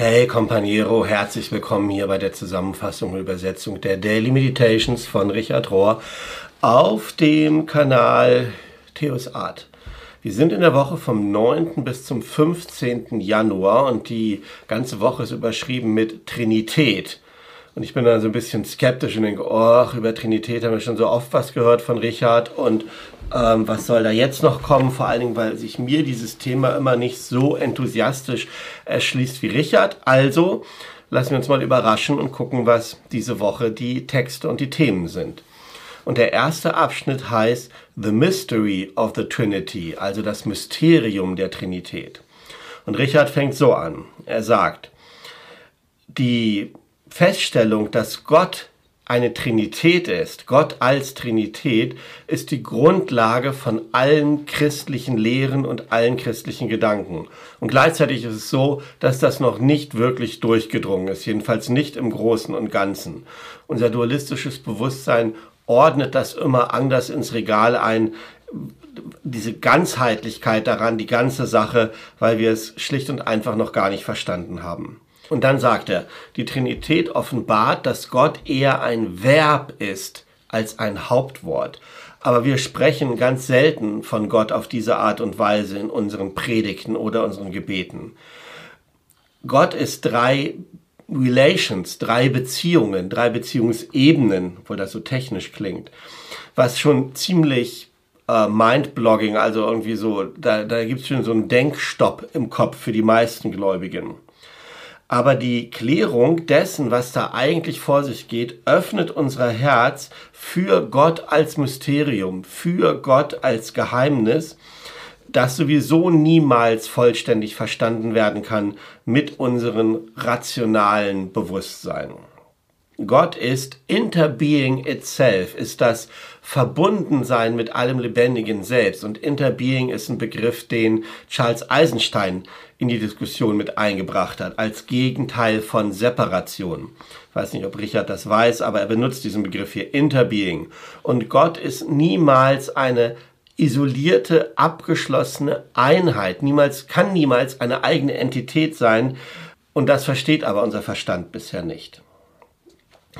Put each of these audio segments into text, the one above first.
Hey Companiero, herzlich willkommen hier bei der Zusammenfassung und Übersetzung der Daily Meditations von Richard Rohr auf dem Kanal Theos Art. Wir sind in der Woche vom 9. bis zum 15. Januar und die ganze Woche ist überschrieben mit Trinität. Und ich bin dann so ein bisschen skeptisch und denke, oh, über Trinität haben wir schon so oft was gehört von Richard und ähm, was soll da jetzt noch kommen? Vor allen Dingen, weil sich mir dieses Thema immer nicht so enthusiastisch erschließt wie Richard. Also lassen wir uns mal überraschen und gucken, was diese Woche die Texte und die Themen sind. Und der erste Abschnitt heißt The Mystery of the Trinity, also das Mysterium der Trinität. Und Richard fängt so an. Er sagt, die Feststellung, dass Gott eine Trinität ist, Gott als Trinität, ist die Grundlage von allen christlichen Lehren und allen christlichen Gedanken. Und gleichzeitig ist es so, dass das noch nicht wirklich durchgedrungen ist, jedenfalls nicht im Großen und Ganzen. Unser dualistisches Bewusstsein ordnet das immer anders ins Regal ein, diese Ganzheitlichkeit daran, die ganze Sache, weil wir es schlicht und einfach noch gar nicht verstanden haben. Und dann sagt er, die Trinität offenbart, dass Gott eher ein Verb ist als ein Hauptwort. Aber wir sprechen ganz selten von Gott auf diese Art und Weise in unseren Predigten oder unseren Gebeten. Gott ist drei Relations, drei Beziehungen, drei Beziehungsebenen, wo das so technisch klingt, was schon ziemlich äh, Mindblogging, also irgendwie so, da, da gibt es schon so einen Denkstopp im Kopf für die meisten Gläubigen. Aber die Klärung dessen, was da eigentlich vor sich geht, öffnet unser Herz für Gott als Mysterium, für Gott als Geheimnis, das sowieso niemals vollständig verstanden werden kann mit unserem rationalen Bewusstsein. Gott ist Interbeing itself, ist das Verbundensein mit allem Lebendigen selbst. Und Interbeing ist ein Begriff, den Charles Eisenstein in die Diskussion mit eingebracht hat, als Gegenteil von Separation. Ich weiß nicht, ob Richard das weiß, aber er benutzt diesen Begriff hier, Interbeing. Und Gott ist niemals eine isolierte, abgeschlossene Einheit, niemals, kann niemals eine eigene Entität sein. Und das versteht aber unser Verstand bisher nicht.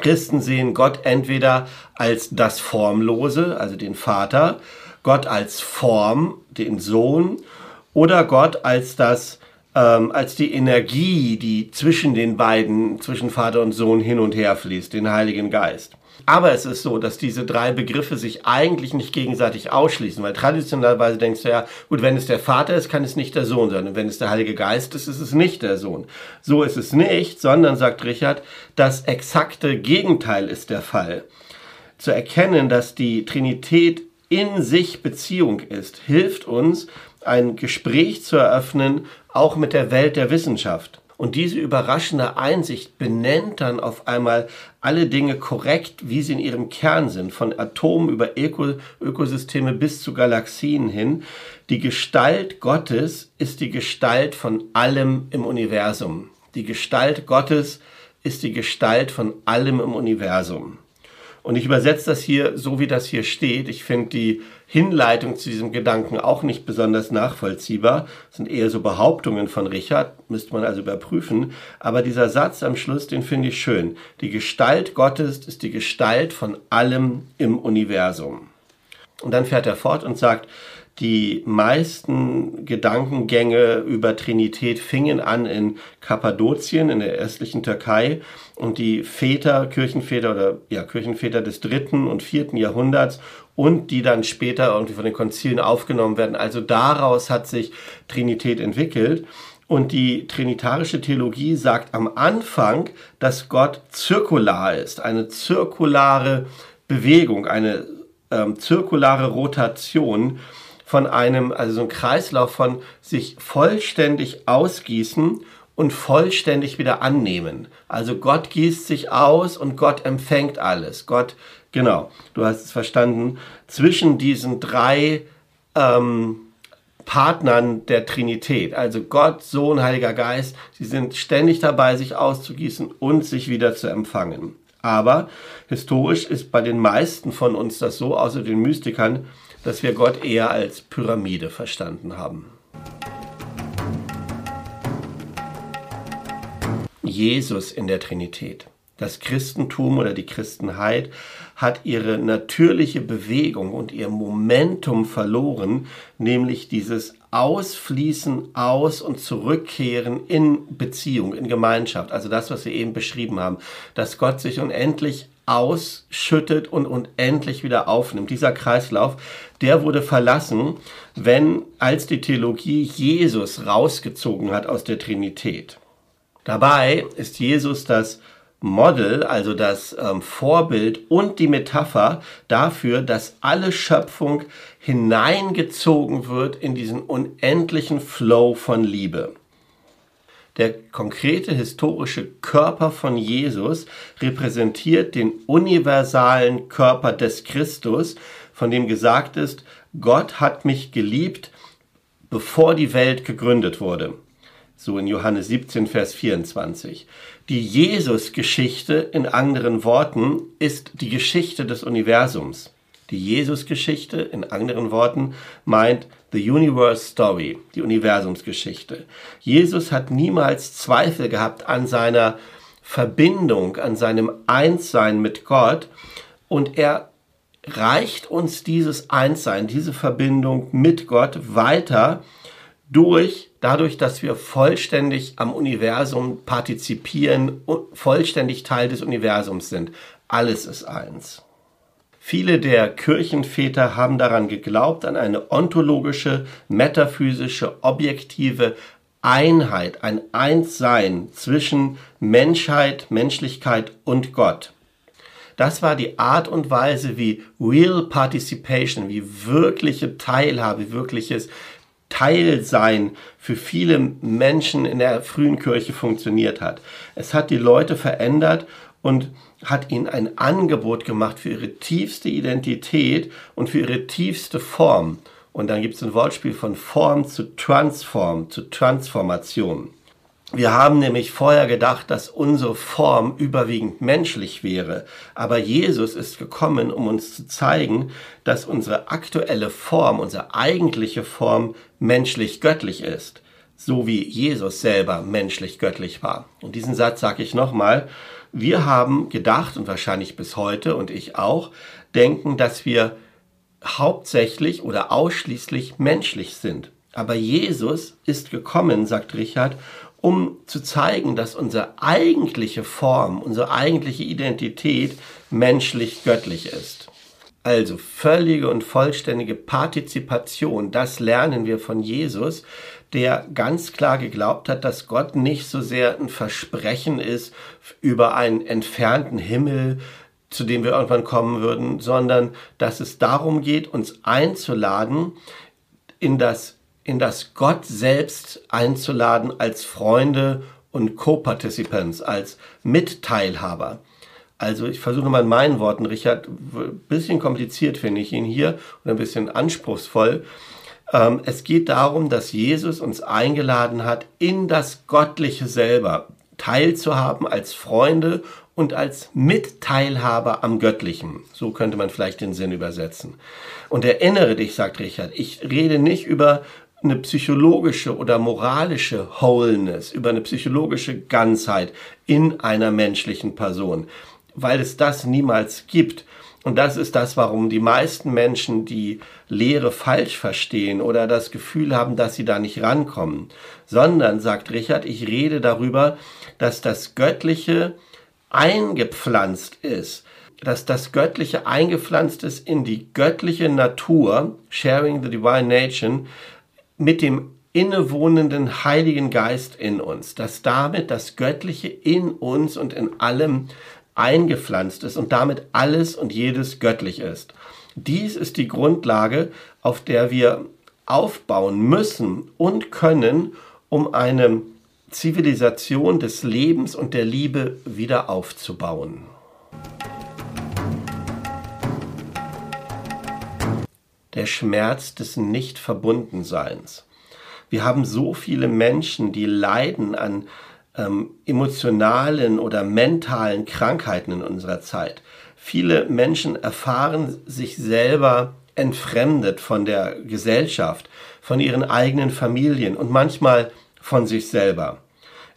Christen sehen Gott entweder als das Formlose, also den Vater, Gott als Form, den Sohn, oder Gott als das ähm, als die Energie, die zwischen den beiden, zwischen Vater und Sohn hin und her fließt, den Heiligen Geist. Aber es ist so, dass diese drei Begriffe sich eigentlich nicht gegenseitig ausschließen, weil traditionellerweise denkst du ja, gut, wenn es der Vater ist, kann es nicht der Sohn sein. Und wenn es der Heilige Geist ist, ist es nicht der Sohn. So ist es nicht, sondern, sagt Richard, das exakte Gegenteil ist der Fall. Zu erkennen, dass die Trinität in sich Beziehung ist, hilft uns, ein Gespräch zu eröffnen, auch mit der Welt der Wissenschaft. Und diese überraschende Einsicht benennt dann auf einmal alle Dinge korrekt, wie sie in ihrem Kern sind, von Atomen über Öko Ökosysteme bis zu Galaxien hin. Die Gestalt Gottes ist die Gestalt von allem im Universum. Die Gestalt Gottes ist die Gestalt von allem im Universum. Und ich übersetze das hier so, wie das hier steht. Ich finde die Hinleitung zu diesem Gedanken auch nicht besonders nachvollziehbar. Das sind eher so Behauptungen von Richard, müsste man also überprüfen. Aber dieser Satz am Schluss, den finde ich schön. Die Gestalt Gottes ist die Gestalt von allem im Universum. Und dann fährt er fort und sagt, die meisten Gedankengänge über Trinität fingen an in Kappadokien, in der östlichen Türkei. Und die Väter, Kirchenväter oder ja, Kirchenväter des dritten und vierten Jahrhunderts und die dann später irgendwie von den Konzilen aufgenommen werden. Also daraus hat sich Trinität entwickelt. Und die trinitarische Theologie sagt am Anfang, dass Gott zirkular ist, eine zirkulare Bewegung, eine ähm, zirkulare Rotation von einem, also so ein Kreislauf von sich vollständig ausgießen und vollständig wieder annehmen. Also Gott gießt sich aus und Gott empfängt alles. Gott, genau, du hast es verstanden, zwischen diesen drei ähm, Partnern der Trinität, also Gott, Sohn, Heiliger Geist, sie sind ständig dabei, sich auszugießen und sich wieder zu empfangen. Aber historisch ist bei den meisten von uns das so, außer den Mystikern, dass wir Gott eher als Pyramide verstanden haben. Jesus in der Trinität. Das Christentum oder die Christenheit hat ihre natürliche Bewegung und ihr Momentum verloren, nämlich dieses Ausfließen aus und Zurückkehren in Beziehung, in Gemeinschaft. Also das, was wir eben beschrieben haben, dass Gott sich unendlich ausschüttet und unendlich wieder aufnimmt. Dieser Kreislauf, der wurde verlassen, wenn als die Theologie Jesus rausgezogen hat aus der Trinität. Dabei ist Jesus das Model, also das ähm, Vorbild und die Metapher dafür, dass alle Schöpfung hineingezogen wird in diesen unendlichen Flow von Liebe. Der konkrete historische Körper von Jesus repräsentiert den universalen Körper des Christus, von dem gesagt ist, Gott hat mich geliebt, bevor die Welt gegründet wurde. So in Johannes 17, Vers 24. Die Jesus-Geschichte in anderen Worten ist die Geschichte des Universums. Die Jesus-Geschichte in anderen Worten meint The Universe Story, die Universumsgeschichte. Jesus hat niemals Zweifel gehabt an seiner Verbindung, an seinem Einssein mit Gott und er reicht uns dieses Einssein, diese Verbindung mit Gott weiter durch, dadurch, dass wir vollständig am Universum partizipieren und vollständig Teil des Universums sind. Alles ist eins. Viele der Kirchenväter haben daran geglaubt, an eine ontologische, metaphysische, objektive Einheit, ein Einssein zwischen Menschheit, Menschlichkeit und Gott. Das war die Art und Weise, wie Real Participation, wie wirkliche Teilhabe, wirkliches Teilsein für viele Menschen in der frühen Kirche funktioniert hat. Es hat die Leute verändert und hat ihnen ein Angebot gemacht für ihre tiefste Identität und für ihre tiefste Form. Und dann gibt es ein Wortspiel von Form zu Transform, zu Transformation. Wir haben nämlich vorher gedacht, dass unsere Form überwiegend menschlich wäre, aber Jesus ist gekommen, um uns zu zeigen, dass unsere aktuelle Form, unsere eigentliche Form menschlich-göttlich ist, so wie Jesus selber menschlich-göttlich war. Und diesen Satz sage ich nochmal, wir haben gedacht und wahrscheinlich bis heute und ich auch denken, dass wir hauptsächlich oder ausschließlich menschlich sind. Aber Jesus ist gekommen, sagt Richard, um zu zeigen, dass unsere eigentliche Form, unsere eigentliche Identität menschlich-göttlich ist. Also völlige und vollständige Partizipation, das lernen wir von Jesus, der ganz klar geglaubt hat, dass Gott nicht so sehr ein Versprechen ist über einen entfernten Himmel, zu dem wir irgendwann kommen würden, sondern dass es darum geht, uns einzuladen, in das, in das Gott selbst einzuladen als Freunde und Co-Participants, als Mitteilhaber. Also ich versuche mal in meinen Worten, Richard, ein bisschen kompliziert finde ich ihn hier und ein bisschen anspruchsvoll. Ähm, es geht darum, dass Jesus uns eingeladen hat, in das Göttliche selber teilzuhaben als Freunde und als Mitteilhaber am Göttlichen. So könnte man vielleicht den Sinn übersetzen. Und erinnere dich, sagt Richard, ich rede nicht über eine psychologische oder moralische Wholeness, über eine psychologische Ganzheit in einer menschlichen Person, weil es das niemals gibt, und das ist das, warum die meisten Menschen die Lehre falsch verstehen oder das Gefühl haben, dass sie da nicht rankommen. Sondern, sagt Richard, ich rede darüber, dass das Göttliche eingepflanzt ist, dass das Göttliche eingepflanzt ist in die göttliche Natur, sharing the divine nature, mit dem innewohnenden Heiligen Geist in uns, dass damit das Göttliche in uns und in allem eingepflanzt ist und damit alles und jedes göttlich ist. Dies ist die Grundlage, auf der wir aufbauen müssen und können, um eine Zivilisation des Lebens und der Liebe wieder aufzubauen. Der Schmerz des Nicht-Verbundenseins. Wir haben so viele Menschen, die leiden an ähm, emotionalen oder mentalen Krankheiten in unserer Zeit. Viele Menschen erfahren sich selber entfremdet von der Gesellschaft, von ihren eigenen Familien und manchmal von sich selber.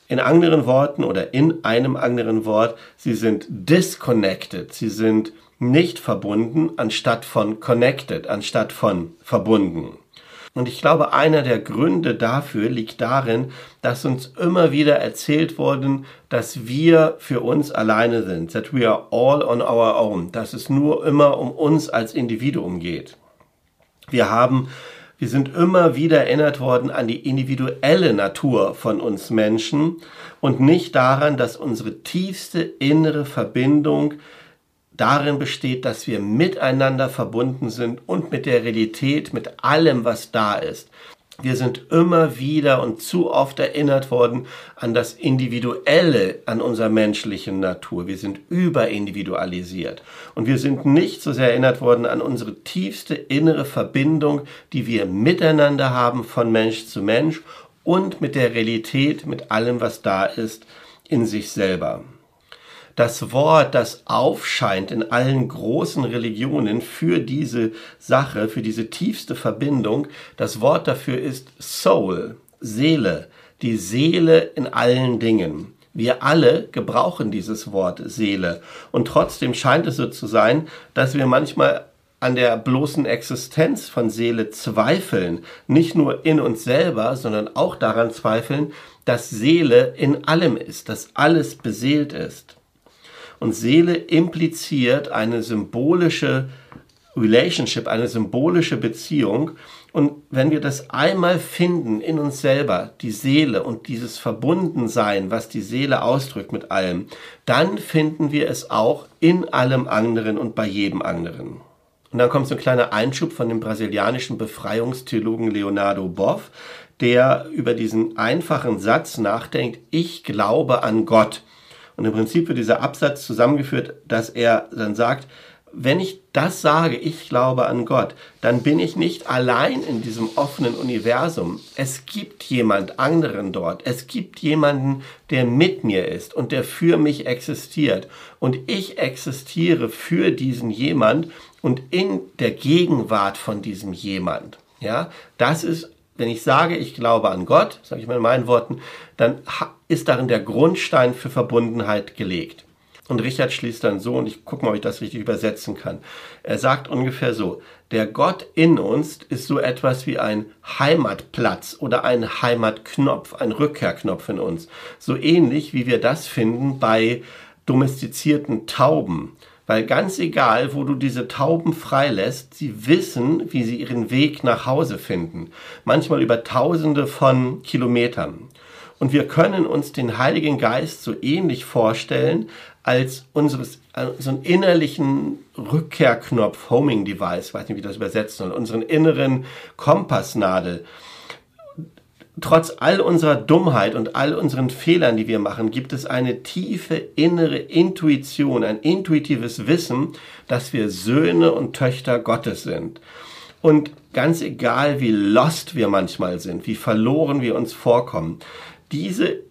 In anderen Worten oder in einem anderen Wort, sie sind disconnected, sie sind nicht verbunden anstatt von connected, anstatt von verbunden. Und ich glaube, einer der Gründe dafür liegt darin, dass uns immer wieder erzählt worden, dass wir für uns alleine sind, that we are all on our own, dass es nur immer um uns als Individuum geht. Wir haben wir sind immer wieder erinnert worden an die individuelle Natur von uns Menschen und nicht daran, dass unsere tiefste innere Verbindung darin besteht, dass wir miteinander verbunden sind und mit der Realität, mit allem, was da ist. Wir sind immer wieder und zu oft erinnert worden an das Individuelle an unserer menschlichen Natur. Wir sind überindividualisiert. Und wir sind nicht so sehr erinnert worden an unsere tiefste innere Verbindung, die wir miteinander haben von Mensch zu Mensch und mit der Realität, mit allem, was da ist, in sich selber das Wort, das aufscheint in allen großen Religionen für diese Sache, für diese tiefste Verbindung, das Wort dafür ist Soul, Seele, die Seele in allen Dingen. Wir alle gebrauchen dieses Wort Seele. Und trotzdem scheint es so zu sein, dass wir manchmal an der bloßen Existenz von Seele zweifeln. Nicht nur in uns selber, sondern auch daran zweifeln, dass Seele in allem ist, dass alles beseelt ist. Und Seele impliziert eine symbolische Relationship, eine symbolische Beziehung. Und wenn wir das einmal finden in uns selber, die Seele und dieses Verbundensein, was die Seele ausdrückt mit allem, dann finden wir es auch in allem anderen und bei jedem anderen. Und dann kommt so ein kleiner Einschub von dem brasilianischen Befreiungstheologen Leonardo Boff, der über diesen einfachen Satz nachdenkt, ich glaube an Gott. Und im Prinzip wird dieser Absatz zusammengeführt, dass er dann sagt, wenn ich das sage, ich glaube an Gott, dann bin ich nicht allein in diesem offenen Universum. Es gibt jemand anderen dort. Es gibt jemanden, der mit mir ist und der für mich existiert. Und ich existiere für diesen jemand und in der Gegenwart von diesem jemand. Ja, das ist wenn ich sage, ich glaube an Gott, sage ich mal in meinen Worten, dann ist darin der Grundstein für Verbundenheit gelegt. Und Richard schließt dann so, und ich gucke mal, ob ich das richtig übersetzen kann. Er sagt ungefähr so, der Gott in uns ist so etwas wie ein Heimatplatz oder ein Heimatknopf, ein Rückkehrknopf in uns. So ähnlich wie wir das finden bei domestizierten Tauben. Weil ganz egal, wo du diese Tauben freilässt, sie wissen, wie sie ihren Weg nach Hause finden. Manchmal über tausende von Kilometern. Und wir können uns den Heiligen Geist so ähnlich vorstellen als unseres, äh, so einen innerlichen Rückkehrknopf, Homing Device, weiß nicht, wie das übersetzen soll, unseren inneren Kompassnadel trotz all unserer Dummheit und all unseren Fehlern, die wir machen, gibt es eine tiefe innere Intuition, ein intuitives Wissen, dass wir Söhne und Töchter Gottes sind. Und ganz egal, wie lost wir manchmal sind, wie verloren wir uns vorkommen, diese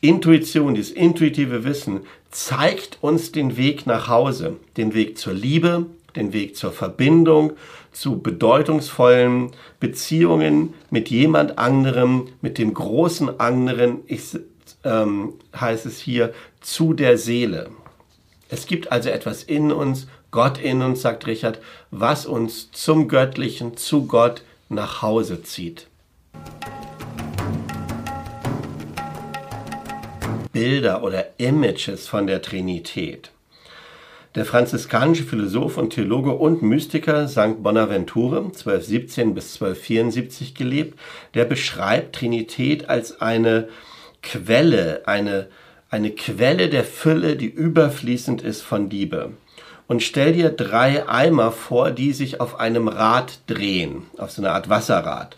Intuition, dieses intuitive Wissen zeigt uns den Weg nach Hause, den Weg zur Liebe, den Weg zur Verbindung, zu bedeutungsvollen Beziehungen mit jemand anderem, mit dem großen anderen, ich, ähm, heißt es hier, zu der Seele. Es gibt also etwas in uns, Gott in uns, sagt Richard, was uns zum Göttlichen, zu Gott nach Hause zieht. Bilder oder Images von der Trinität. Der franziskanische Philosoph und Theologe und Mystiker St. Bonaventure, 1217 bis 1274 gelebt, der beschreibt Trinität als eine Quelle, eine, eine Quelle der Fülle, die überfließend ist von Liebe. Und stell dir drei Eimer vor, die sich auf einem Rad drehen, auf so eine Art Wasserrad.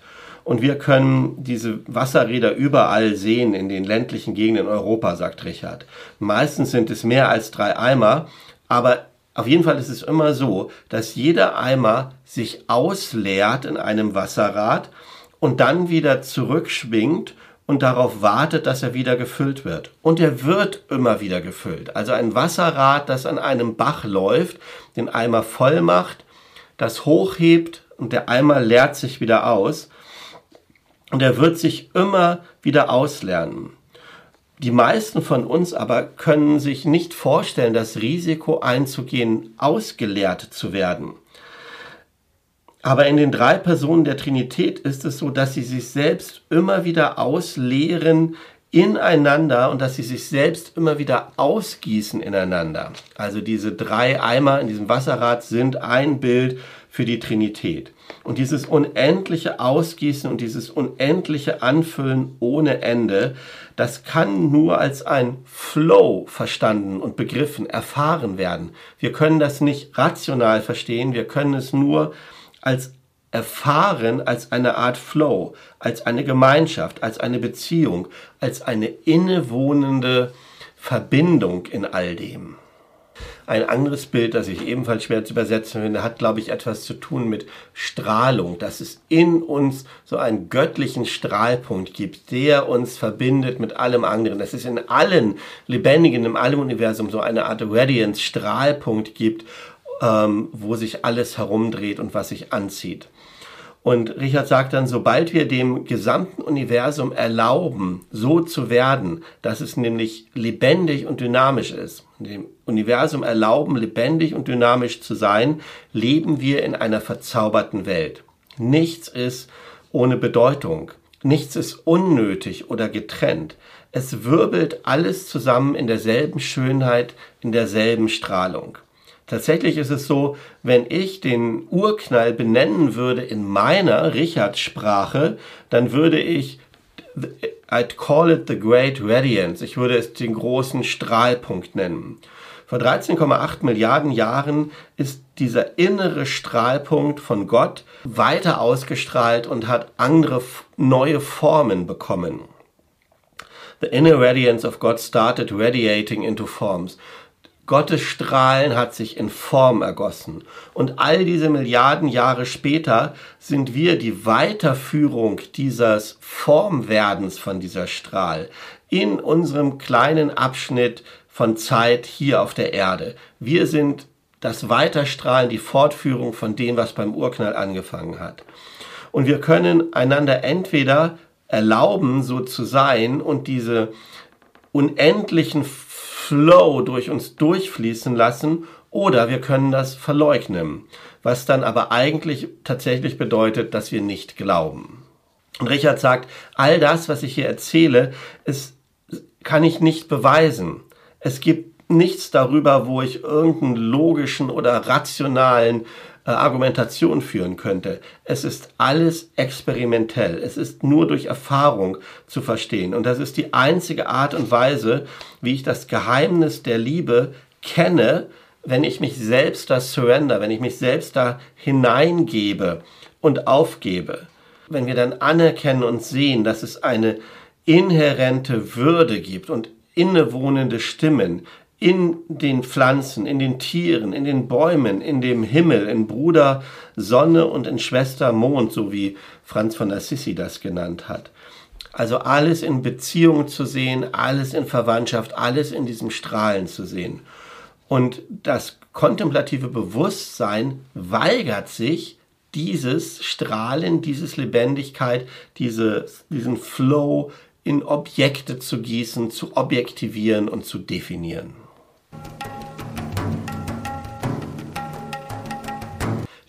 Und wir können diese Wasserräder überall sehen in den ländlichen Gegenden in Europa, sagt Richard. Meistens sind es mehr als drei Eimer, aber auf jeden Fall ist es immer so, dass jeder Eimer sich ausleert in einem Wasserrad und dann wieder zurückschwingt und darauf wartet, dass er wieder gefüllt wird. Und er wird immer wieder gefüllt. Also ein Wasserrad, das an einem Bach läuft, den Eimer voll macht, das hochhebt und der Eimer leert sich wieder aus. Und er wird sich immer wieder auslernen. Die meisten von uns aber können sich nicht vorstellen, das Risiko einzugehen, ausgeleert zu werden. Aber in den drei Personen der Trinität ist es so, dass sie sich selbst immer wieder ausleeren ineinander und dass sie sich selbst immer wieder ausgießen ineinander. Also diese drei Eimer in diesem Wasserrad sind ein Bild für die Trinität. Und dieses unendliche Ausgießen und dieses unendliche Anfüllen ohne Ende, das kann nur als ein Flow verstanden und begriffen, erfahren werden. Wir können das nicht rational verstehen, wir können es nur als erfahren als eine Art Flow, als eine Gemeinschaft, als eine Beziehung, als eine innewohnende Verbindung in all dem. Ein anderes Bild, das ich ebenfalls schwer zu übersetzen finde, hat, glaube ich, etwas zu tun mit Strahlung, dass es in uns so einen göttlichen Strahlpunkt gibt, der uns verbindet mit allem anderen. Dass es in allen Lebendigen, in allem Universum so eine Art Radiance, Strahlpunkt gibt, ähm, wo sich alles herumdreht und was sich anzieht. Und Richard sagt dann, sobald wir dem gesamten Universum erlauben, so zu werden, dass es nämlich lebendig und dynamisch ist, dem Universum erlauben, lebendig und dynamisch zu sein, leben wir in einer verzauberten Welt. Nichts ist ohne Bedeutung. Nichts ist unnötig oder getrennt. Es wirbelt alles zusammen in derselben Schönheit, in derselben Strahlung. Tatsächlich ist es so, wenn ich den Urknall benennen würde in meiner Richard-Sprache, dann würde ich I'd call it the Great Radiance. Ich würde es den großen Strahlpunkt nennen. Vor 13,8 Milliarden Jahren ist dieser innere Strahlpunkt von Gott weiter ausgestrahlt und hat andere neue Formen bekommen. The inner radiance of God started radiating into forms. Gottes Strahlen hat sich in Form ergossen. Und all diese Milliarden Jahre später sind wir die Weiterführung dieses Formwerdens von dieser Strahl in unserem kleinen Abschnitt von Zeit hier auf der Erde. Wir sind das Weiterstrahlen, die Fortführung von dem, was beim Urknall angefangen hat. Und wir können einander entweder erlauben, so zu sein und diese unendlichen Flow durch uns durchfließen lassen oder wir können das verleugnen, was dann aber eigentlich tatsächlich bedeutet, dass wir nicht glauben. Und Richard sagt, all das, was ich hier erzähle, ist, kann ich nicht beweisen. Es gibt nichts darüber, wo ich irgendeinen logischen oder rationalen äh, Argumentation führen könnte. Es ist alles experimentell. Es ist nur durch Erfahrung zu verstehen. Und das ist die einzige Art und Weise, wie ich das Geheimnis der Liebe kenne, wenn ich mich selbst da surrender, wenn ich mich selbst da hineingebe und aufgebe. Wenn wir dann anerkennen und sehen, dass es eine inhärente Würde gibt und innewohnende Stimmen, in den Pflanzen, in den Tieren, in den Bäumen, in dem Himmel, in Bruder Sonne und in Schwester Mond, so wie Franz von Assisi das genannt hat. Also alles in Beziehung zu sehen, alles in Verwandtschaft, alles in diesem Strahlen zu sehen. Und das kontemplative Bewusstsein weigert sich, dieses Strahlen, dieses Lebendigkeit, diese, diesen Flow in Objekte zu gießen, zu objektivieren und zu definieren.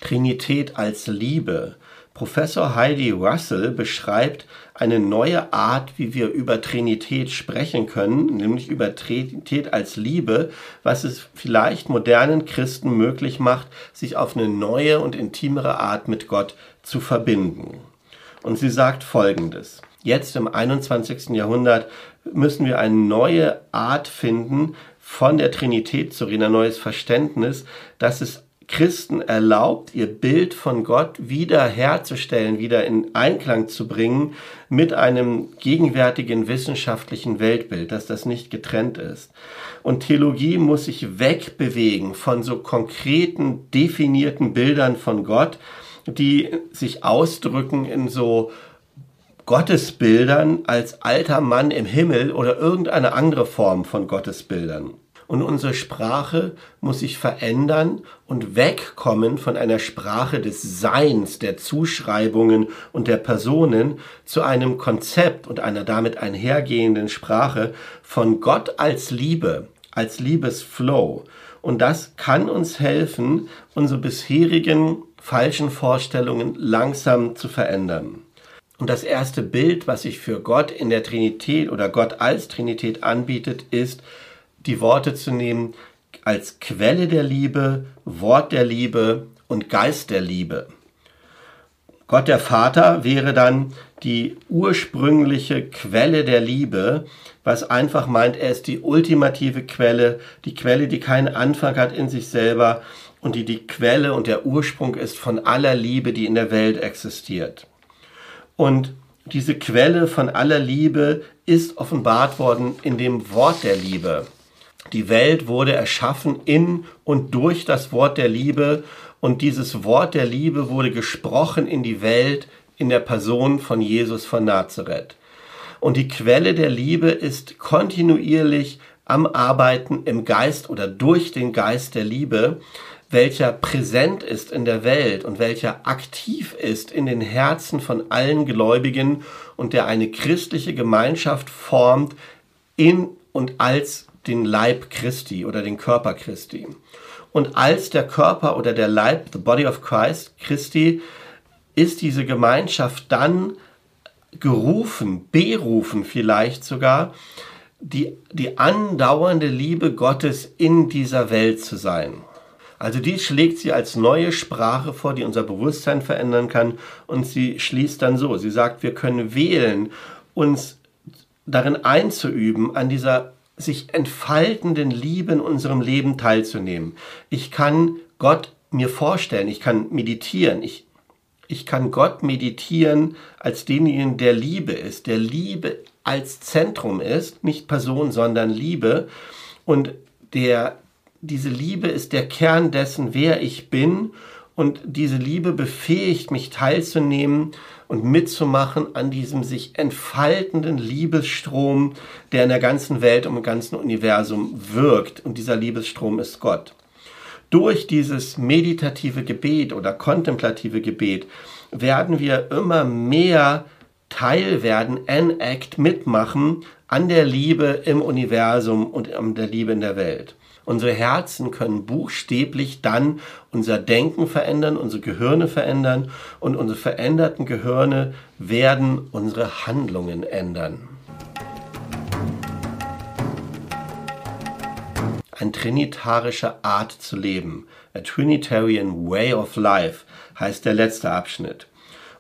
Trinität als Liebe. Professor Heidi Russell beschreibt eine neue Art, wie wir über Trinität sprechen können, nämlich über Trinität als Liebe, was es vielleicht modernen Christen möglich macht, sich auf eine neue und intimere Art mit Gott zu verbinden. Und sie sagt Folgendes. Jetzt im 21. Jahrhundert müssen wir eine neue Art finden, von der Trinität zu reden, ein neues Verständnis, dass es Christen erlaubt, ihr Bild von Gott wieder herzustellen, wieder in Einklang zu bringen mit einem gegenwärtigen wissenschaftlichen Weltbild, dass das nicht getrennt ist. Und Theologie muss sich wegbewegen von so konkreten, definierten Bildern von Gott, die sich ausdrücken in so Gottesbildern als alter Mann im Himmel oder irgendeine andere Form von Gottesbildern. Und unsere Sprache muss sich verändern und wegkommen von einer Sprache des Seins, der Zuschreibungen und der Personen zu einem Konzept und einer damit einhergehenden Sprache von Gott als Liebe, als Liebesflow. Und das kann uns helfen, unsere bisherigen falschen Vorstellungen langsam zu verändern. Und das erste Bild, was sich für Gott in der Trinität oder Gott als Trinität anbietet, ist, die Worte zu nehmen als Quelle der Liebe, Wort der Liebe und Geist der Liebe. Gott der Vater wäre dann die ursprüngliche Quelle der Liebe, was einfach meint, er ist die ultimative Quelle, die Quelle, die keinen Anfang hat in sich selber und die die Quelle und der Ursprung ist von aller Liebe, die in der Welt existiert. Und diese Quelle von aller Liebe ist offenbart worden in dem Wort der Liebe. Die Welt wurde erschaffen in und durch das Wort der Liebe und dieses Wort der Liebe wurde gesprochen in die Welt in der Person von Jesus von Nazareth. Und die Quelle der Liebe ist kontinuierlich am Arbeiten im Geist oder durch den Geist der Liebe, welcher präsent ist in der Welt und welcher aktiv ist in den Herzen von allen Gläubigen und der eine christliche Gemeinschaft formt in und als den Leib Christi oder den Körper Christi. Und als der Körper oder der Leib, the body of Christ, Christi, ist diese Gemeinschaft dann gerufen, berufen vielleicht sogar, die, die andauernde Liebe Gottes in dieser Welt zu sein. Also dies schlägt sie als neue Sprache vor, die unser Bewusstsein verändern kann. Und sie schließt dann so, sie sagt, wir können wählen, uns darin einzuüben, an dieser sich entfaltenden Liebe in unserem Leben teilzunehmen. Ich kann Gott mir vorstellen, ich kann meditieren, ich, ich kann Gott meditieren als denjenigen, der Liebe ist, der Liebe als Zentrum ist, nicht Person, sondern Liebe und der diese Liebe ist der Kern dessen, wer ich bin. Und diese Liebe befähigt mich teilzunehmen und mitzumachen an diesem sich entfaltenden Liebesstrom, der in der ganzen Welt und im ganzen Universum wirkt. Und dieser Liebesstrom ist Gott. Durch dieses meditative Gebet oder kontemplative Gebet werden wir immer mehr Teil werden, enact, mitmachen an der Liebe im Universum und an der Liebe in der Welt. Unsere Herzen können buchstäblich dann unser Denken verändern, unsere Gehirne verändern und unsere veränderten Gehirne werden unsere Handlungen ändern. Ein trinitarischer Art zu leben, a Trinitarian Way of Life, heißt der letzte Abschnitt.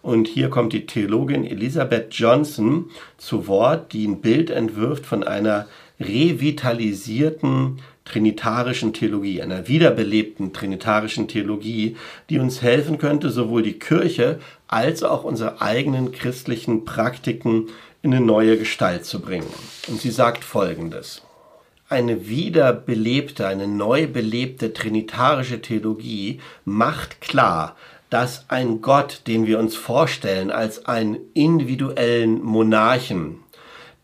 Und hier kommt die Theologin Elisabeth Johnson zu Wort, die ein Bild entwirft von einer revitalisierten trinitarischen Theologie, einer wiederbelebten trinitarischen Theologie, die uns helfen könnte, sowohl die Kirche als auch unsere eigenen christlichen Praktiken in eine neue Gestalt zu bringen. Und sie sagt Folgendes. Eine wiederbelebte, eine neu belebte trinitarische Theologie macht klar, dass ein Gott, den wir uns vorstellen als einen individuellen Monarchen,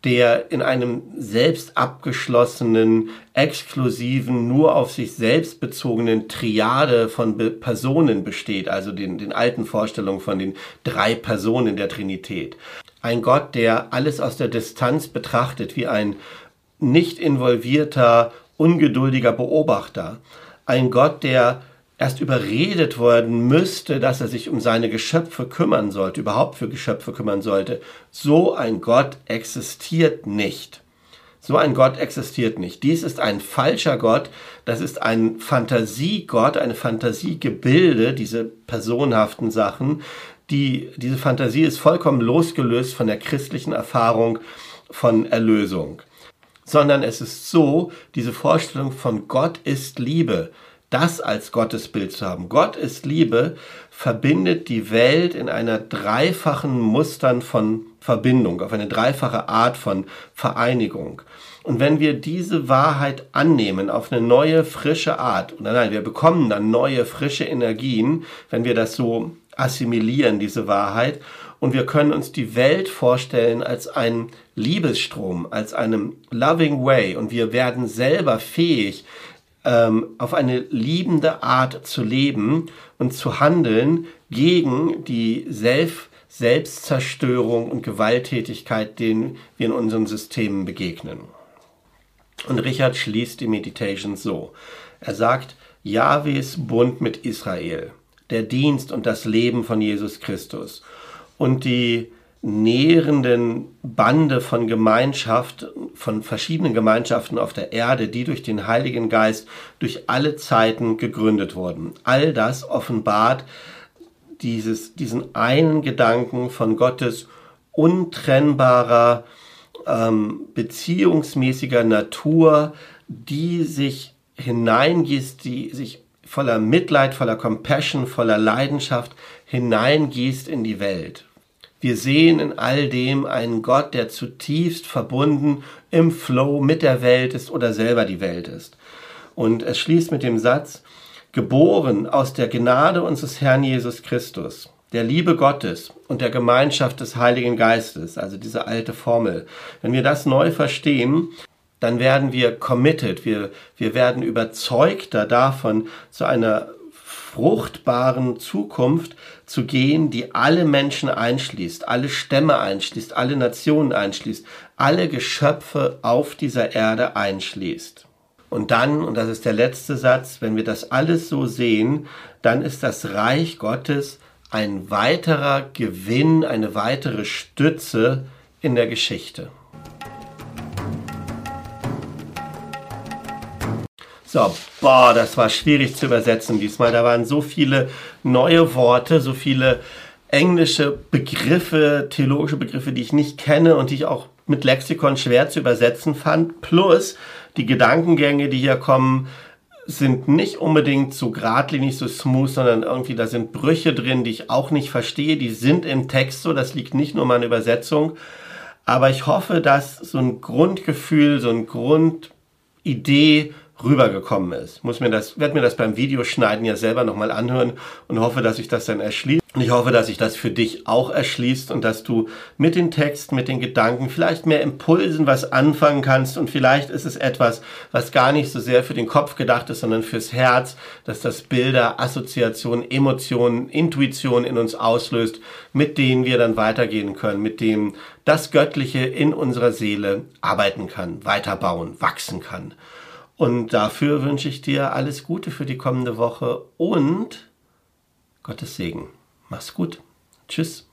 der in einem selbst abgeschlossenen, exklusiven, nur auf sich selbst bezogenen Triade von Be Personen besteht, also den, den alten Vorstellungen von den drei Personen der Trinität. Ein Gott, der alles aus der Distanz betrachtet, wie ein nicht involvierter, ungeduldiger Beobachter. Ein Gott, der erst überredet worden müsste, dass er sich um seine Geschöpfe kümmern sollte, überhaupt für Geschöpfe kümmern sollte. So ein Gott existiert nicht. So ein Gott existiert nicht. Dies ist ein falscher Gott. Das ist ein Fantasiegott, eine Fantasiegebilde, diese personhaften Sachen. Die, diese Fantasie ist vollkommen losgelöst von der christlichen Erfahrung von Erlösung. Sondern es ist so, diese Vorstellung von Gott ist Liebe das als Gottesbild zu haben. Gott ist Liebe, verbindet die Welt in einer dreifachen Mustern von Verbindung, auf eine dreifache Art von Vereinigung. Und wenn wir diese Wahrheit annehmen auf eine neue, frische Art, oder nein, wir bekommen dann neue, frische Energien, wenn wir das so assimilieren, diese Wahrheit, und wir können uns die Welt vorstellen als einen Liebesstrom, als einem loving way und wir werden selber fähig, ähm, auf eine liebende Art zu leben und zu handeln gegen die Selbst Selbstzerstörung und Gewalttätigkeit, denen wir in unseren Systemen begegnen. Und Richard schließt die Meditation so. Er sagt, Jahwes Bund mit Israel, der Dienst und das Leben von Jesus Christus und die nährenden Bande von Gemeinschaft, von verschiedenen Gemeinschaften auf der Erde, die durch den Heiligen Geist durch alle Zeiten gegründet wurden. All das offenbart dieses, diesen einen Gedanken von Gottes untrennbarer, ähm, beziehungsmäßiger Natur, die sich hineingießt, die sich voller Mitleid, voller Compassion, voller Leidenschaft hineingießt in die Welt. Wir sehen in all dem einen Gott, der zutiefst verbunden im Flow mit der Welt ist oder selber die Welt ist. Und es schließt mit dem Satz, geboren aus der Gnade unseres Herrn Jesus Christus, der Liebe Gottes und der Gemeinschaft des Heiligen Geistes, also diese alte Formel. Wenn wir das neu verstehen, dann werden wir committed, wir, wir werden überzeugter davon, zu einer fruchtbaren Zukunft zu gehen, die alle Menschen einschließt, alle Stämme einschließt, alle Nationen einschließt, alle Geschöpfe auf dieser Erde einschließt. Und dann, und das ist der letzte Satz, wenn wir das alles so sehen, dann ist das Reich Gottes ein weiterer Gewinn, eine weitere Stütze in der Geschichte. So, boah, das war schwierig zu übersetzen diesmal. Da waren so viele neue Worte, so viele englische Begriffe, theologische Begriffe, die ich nicht kenne und die ich auch mit Lexikon schwer zu übersetzen fand. Plus die Gedankengänge, die hier kommen, sind nicht unbedingt so geradlinig, so smooth, sondern irgendwie da sind Brüche drin, die ich auch nicht verstehe. Die sind im Text so, das liegt nicht nur an meiner Übersetzung. Aber ich hoffe, dass so ein Grundgefühl, so ein Grundidee rübergekommen ist. Muss mir das, werde mir das beim Videoschneiden ja selber nochmal anhören und hoffe, dass ich das dann erschließt. Und ich hoffe, dass sich das für dich auch erschließt und dass du mit den Texten, mit den Gedanken vielleicht mehr Impulsen was anfangen kannst und vielleicht ist es etwas, was gar nicht so sehr für den Kopf gedacht ist, sondern fürs Herz, dass das Bilder, Assoziationen, Emotionen, Intuition in uns auslöst, mit denen wir dann weitergehen können, mit dem das Göttliche in unserer Seele arbeiten kann, weiterbauen, wachsen kann. Und dafür wünsche ich dir alles Gute für die kommende Woche und Gottes Segen. Mach's gut. Tschüss.